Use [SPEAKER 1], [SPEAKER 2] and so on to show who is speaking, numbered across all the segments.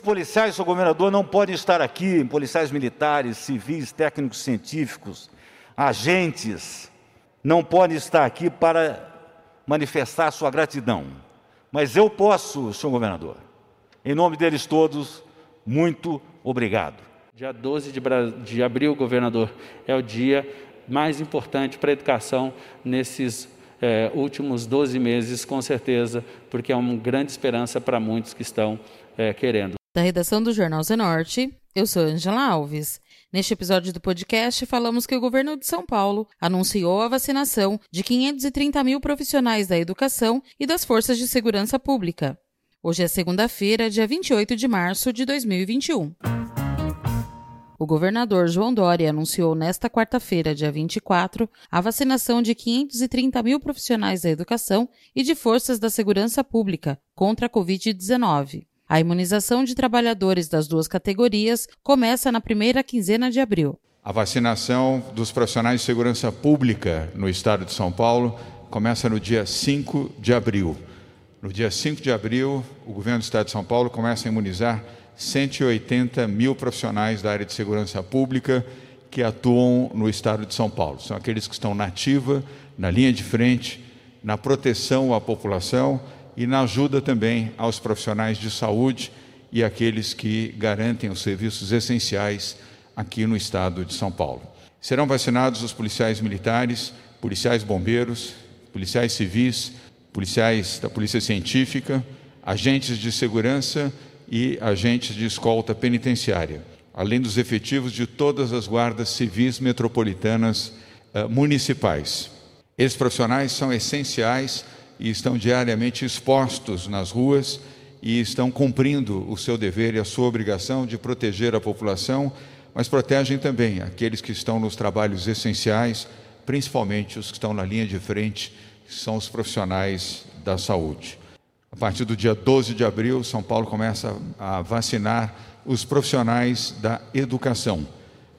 [SPEAKER 1] Esses policiais, senhor governador, não podem estar aqui, policiais militares, civis, técnicos científicos, agentes, não podem estar aqui para manifestar sua gratidão. Mas eu posso, senhor governador, em nome deles todos, muito obrigado.
[SPEAKER 2] Dia 12 de, de abril, governador, é o dia mais importante para a educação nesses é, últimos 12 meses, com certeza, porque é uma grande esperança para muitos que estão é, querendo.
[SPEAKER 3] Da redação do Jornal Zenorte, eu sou Angela Alves. Neste episódio do podcast, falamos que o governo de São Paulo anunciou a vacinação de 530 mil profissionais da educação e das forças de segurança pública. Hoje é segunda-feira, dia 28 de março de 2021. O governador João Dória anunciou nesta quarta-feira, dia 24, a vacinação de 530 mil profissionais da educação e de forças da segurança pública contra a Covid-19. A imunização de trabalhadores das duas categorias começa na primeira quinzena de abril.
[SPEAKER 4] A vacinação dos profissionais de segurança pública no estado de São Paulo começa no dia 5 de abril. No dia 5 de abril, o governo do estado de São Paulo começa a imunizar 180 mil profissionais da área de segurança pública que atuam no estado de São Paulo. São aqueles que estão na ativa, na linha de frente, na proteção à população e na ajuda também aos profissionais de saúde e aqueles que garantem os serviços essenciais aqui no estado de São Paulo. Serão vacinados os policiais militares, policiais bombeiros, policiais civis, policiais da Polícia Científica, agentes de segurança e agentes de escolta penitenciária, além dos efetivos de todas as guardas civis metropolitanas eh, municipais. Esses profissionais são essenciais e estão diariamente expostos nas ruas e estão cumprindo o seu dever e a sua obrigação de proteger a população, mas protegem também aqueles que estão nos trabalhos essenciais, principalmente os que estão na linha de frente, que são os profissionais da saúde. A partir do dia 12 de abril, São Paulo começa a vacinar os profissionais da educação.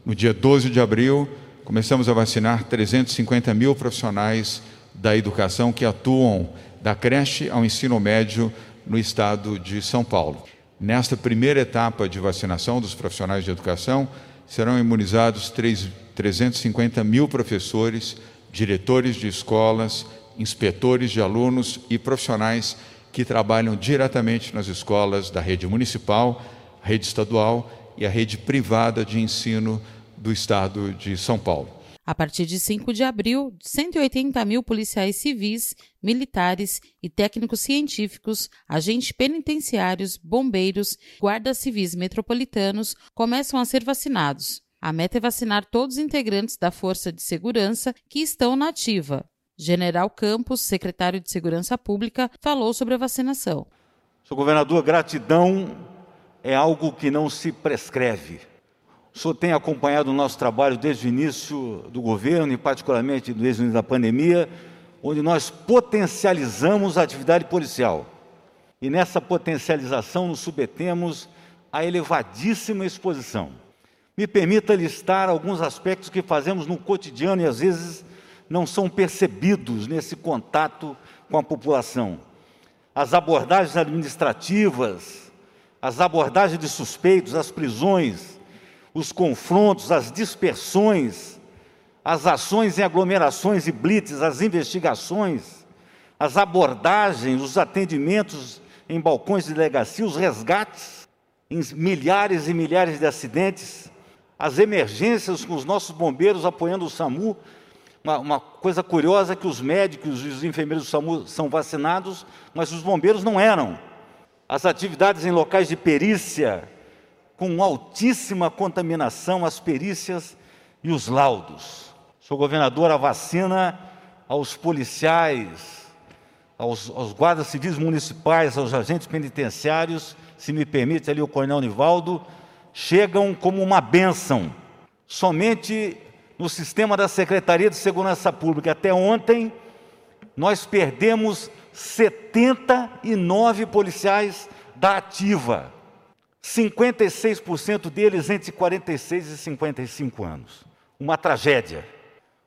[SPEAKER 4] No dia 12 de abril, começamos a vacinar 350 mil profissionais da educação que atuam da creche ao ensino médio no estado de São Paulo. Nesta primeira etapa de vacinação dos profissionais de educação, serão imunizados 3, 350 mil professores, diretores de escolas, inspetores de alunos e profissionais que trabalham diretamente nas escolas da rede municipal, rede estadual e a rede privada de ensino do estado de São Paulo.
[SPEAKER 3] A partir de 5 de abril, 180 mil policiais civis, militares e técnicos científicos, agentes penitenciários, bombeiros, guardas civis metropolitanos começam a ser vacinados. A meta é vacinar todos os integrantes da Força de Segurança que estão na ativa. General Campos, secretário de Segurança Pública, falou sobre a vacinação.
[SPEAKER 1] Senhor governador, gratidão é algo que não se prescreve. O senhor tem acompanhado o nosso trabalho desde o início do governo e, particularmente, desde o início da pandemia, onde nós potencializamos a atividade policial. E nessa potencialização nos submetemos a elevadíssima exposição. Me permita listar alguns aspectos que fazemos no cotidiano e, às vezes, não são percebidos nesse contato com a população. As abordagens administrativas, as abordagens de suspeitos, as prisões, os confrontos, as dispersões, as ações em aglomerações e blitz, as investigações, as abordagens, os atendimentos em balcões de delegacia, os resgates em milhares e milhares de acidentes, as emergências com os nossos bombeiros apoiando o SAMU uma, uma, coisa curiosa é que os médicos e os enfermeiros do SAMU são vacinados, mas os bombeiros não eram. As atividades em locais de perícia, com altíssima contaminação, as perícias e os laudos. Sou governador, a vacina aos policiais, aos, aos guardas civis municipais, aos agentes penitenciários, se me permite ali o coronel Nivaldo, chegam como uma bênção. Somente no sistema da Secretaria de Segurança Pública. Até ontem, nós perdemos 79 policiais da ativa, 56% deles entre 46 e 55 anos. Uma tragédia.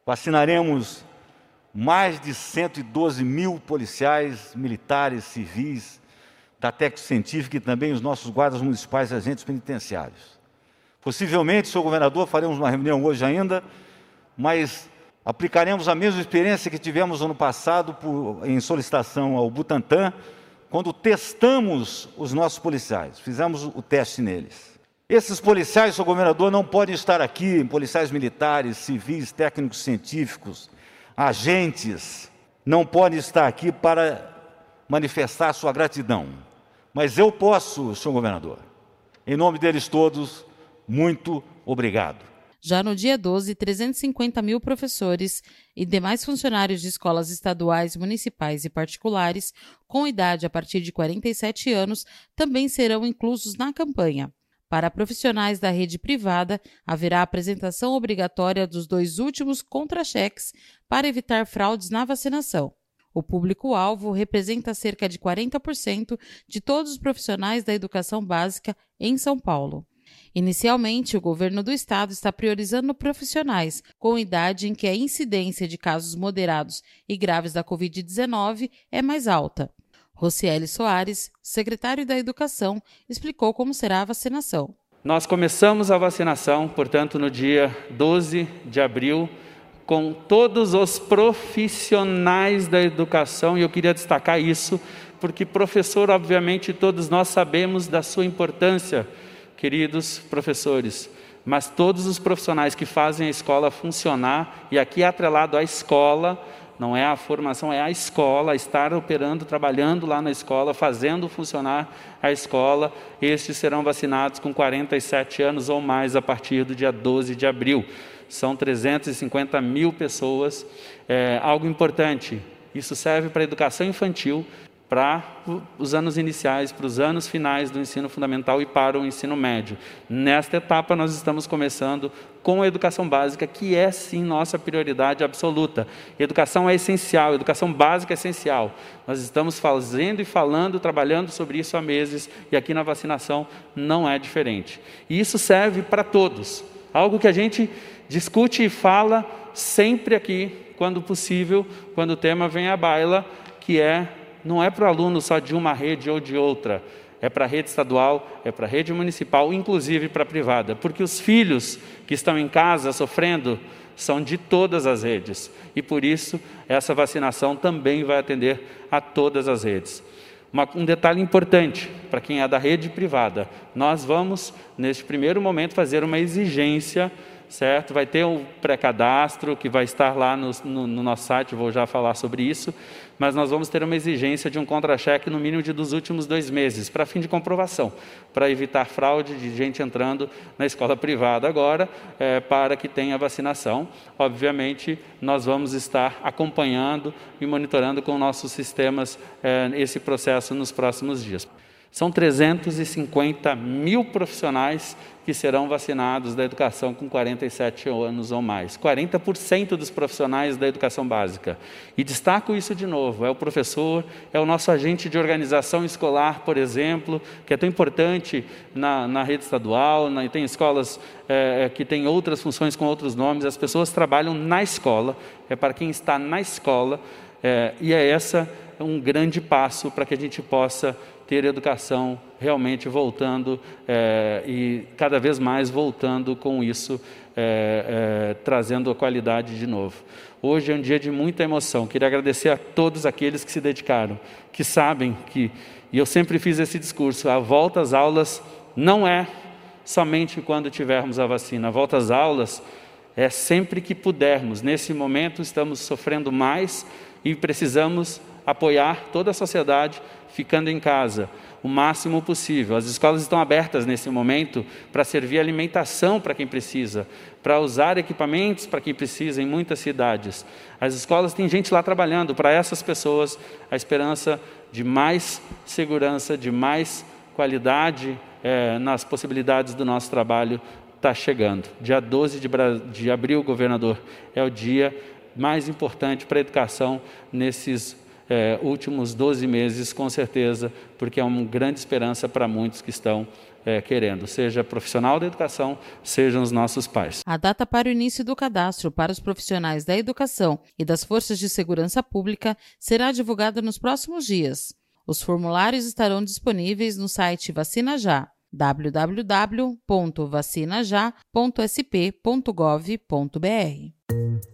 [SPEAKER 1] Vacinaremos mais de 112 mil policiais, militares, civis, da técnica científica e também os nossos guardas municipais e agentes penitenciários. Possivelmente, senhor governador, faremos uma reunião hoje ainda, mas aplicaremos a mesma experiência que tivemos ano passado por, em solicitação ao Butantan, quando testamos os nossos policiais, fizemos o teste neles. Esses policiais, senhor governador, não podem estar aqui, policiais militares, civis, técnicos científicos, agentes, não podem estar aqui para manifestar sua gratidão. Mas eu posso, senhor governador. Em nome deles todos, muito obrigado.
[SPEAKER 3] Já no dia 12, 350 mil professores e demais funcionários de escolas estaduais, municipais e particulares com idade a partir de 47 anos também serão inclusos na campanha. Para profissionais da rede privada, haverá apresentação obrigatória dos dois últimos contra-cheques para evitar fraudes na vacinação. O público-alvo representa cerca de 40% de todos os profissionais da educação básica em São Paulo. Inicialmente, o governo do estado está priorizando profissionais com idade em que a incidência de casos moderados e graves da Covid-19 é mais alta. Rocieli Soares, secretário da Educação, explicou como será a vacinação.
[SPEAKER 2] Nós começamos a vacinação, portanto, no dia 12 de abril, com todos os profissionais da educação, e eu queria destacar isso, porque professor, obviamente, todos nós sabemos da sua importância, queridos professores, mas todos os profissionais que fazem a escola funcionar, e aqui é atrelado à escola, não é a formação, é a escola, estar operando, trabalhando lá na escola, fazendo funcionar a escola. Estes serão vacinados com 47 anos ou mais a partir do dia 12 de abril. São 350 mil pessoas. É, algo importante, isso serve para a educação infantil, para os anos iniciais, para os anos finais do ensino fundamental e para o ensino médio. Nesta etapa, nós estamos começando com a educação básica, que é sim nossa prioridade absoluta. Educação é essencial, educação básica é essencial. Nós estamos fazendo e falando, trabalhando sobre isso há meses e aqui na vacinação não é diferente. E isso serve para todos. Algo que a gente discute e fala sempre aqui, quando possível, quando o tema vem à baila, que é não é para o aluno só de uma rede ou de outra, é para a rede estadual, é para a rede municipal, inclusive para a privada, porque os filhos que estão em casa sofrendo são de todas as redes. E por isso essa vacinação também vai atender a todas as redes. Uma, um detalhe importante para quem é da rede privada: nós vamos, neste primeiro momento, fazer uma exigência certo? Vai ter um pré-cadastro que vai estar lá no, no, no, nosso site, vou já falar sobre isso, mas nós vamos ter uma exigência de um contra-cheque no mínimo de dos últimos dois meses, para fim de comprovação, para evitar fraude de gente entrando na escola privada agora, é, para que tenha vacinação. Obviamente, nós vamos estar acompanhando e monitorando com nossos sistemas é, esse processo nos próximos dias. São 350 mil profissionais que serão vacinados da educação com 47 anos ou mais. 40% dos profissionais da educação básica. E destaco isso de novo: é o professor, é o nosso agente de organização escolar, por exemplo, que é tão importante na, na rede estadual, na, tem escolas é, que têm outras funções com outros nomes. As pessoas trabalham na escola, é para quem está na escola, é, e é essa um grande passo para que a gente possa ter educação realmente voltando é, e cada vez mais voltando com isso, é, é, trazendo a qualidade de novo. Hoje é um dia de muita emoção. Queria agradecer a todos aqueles que se dedicaram, que sabem que, e eu sempre fiz esse discurso, a volta às aulas não é somente quando tivermos a vacina, a volta às aulas é sempre que pudermos. Nesse momento estamos sofrendo mais e precisamos apoiar toda a sociedade ficando em casa o máximo possível. As escolas estão abertas nesse momento para servir alimentação para quem precisa, para usar equipamentos para quem precisa em muitas cidades. As escolas têm gente lá trabalhando para essas pessoas a esperança de mais segurança, de mais qualidade é, nas possibilidades do nosso trabalho está chegando. Dia 12 de, de abril, governador, é o dia mais importante para a educação nesses é, últimos 12 meses, com certeza, porque é uma grande esperança para muitos que estão é, querendo, seja profissional da educação, sejam os nossos pais.
[SPEAKER 3] A data para o início do cadastro para os profissionais da educação e das forças de segurança pública será divulgada nos próximos dias. Os formulários estarão disponíveis no site Vacina Já www.vacinajá.sp.gov.br.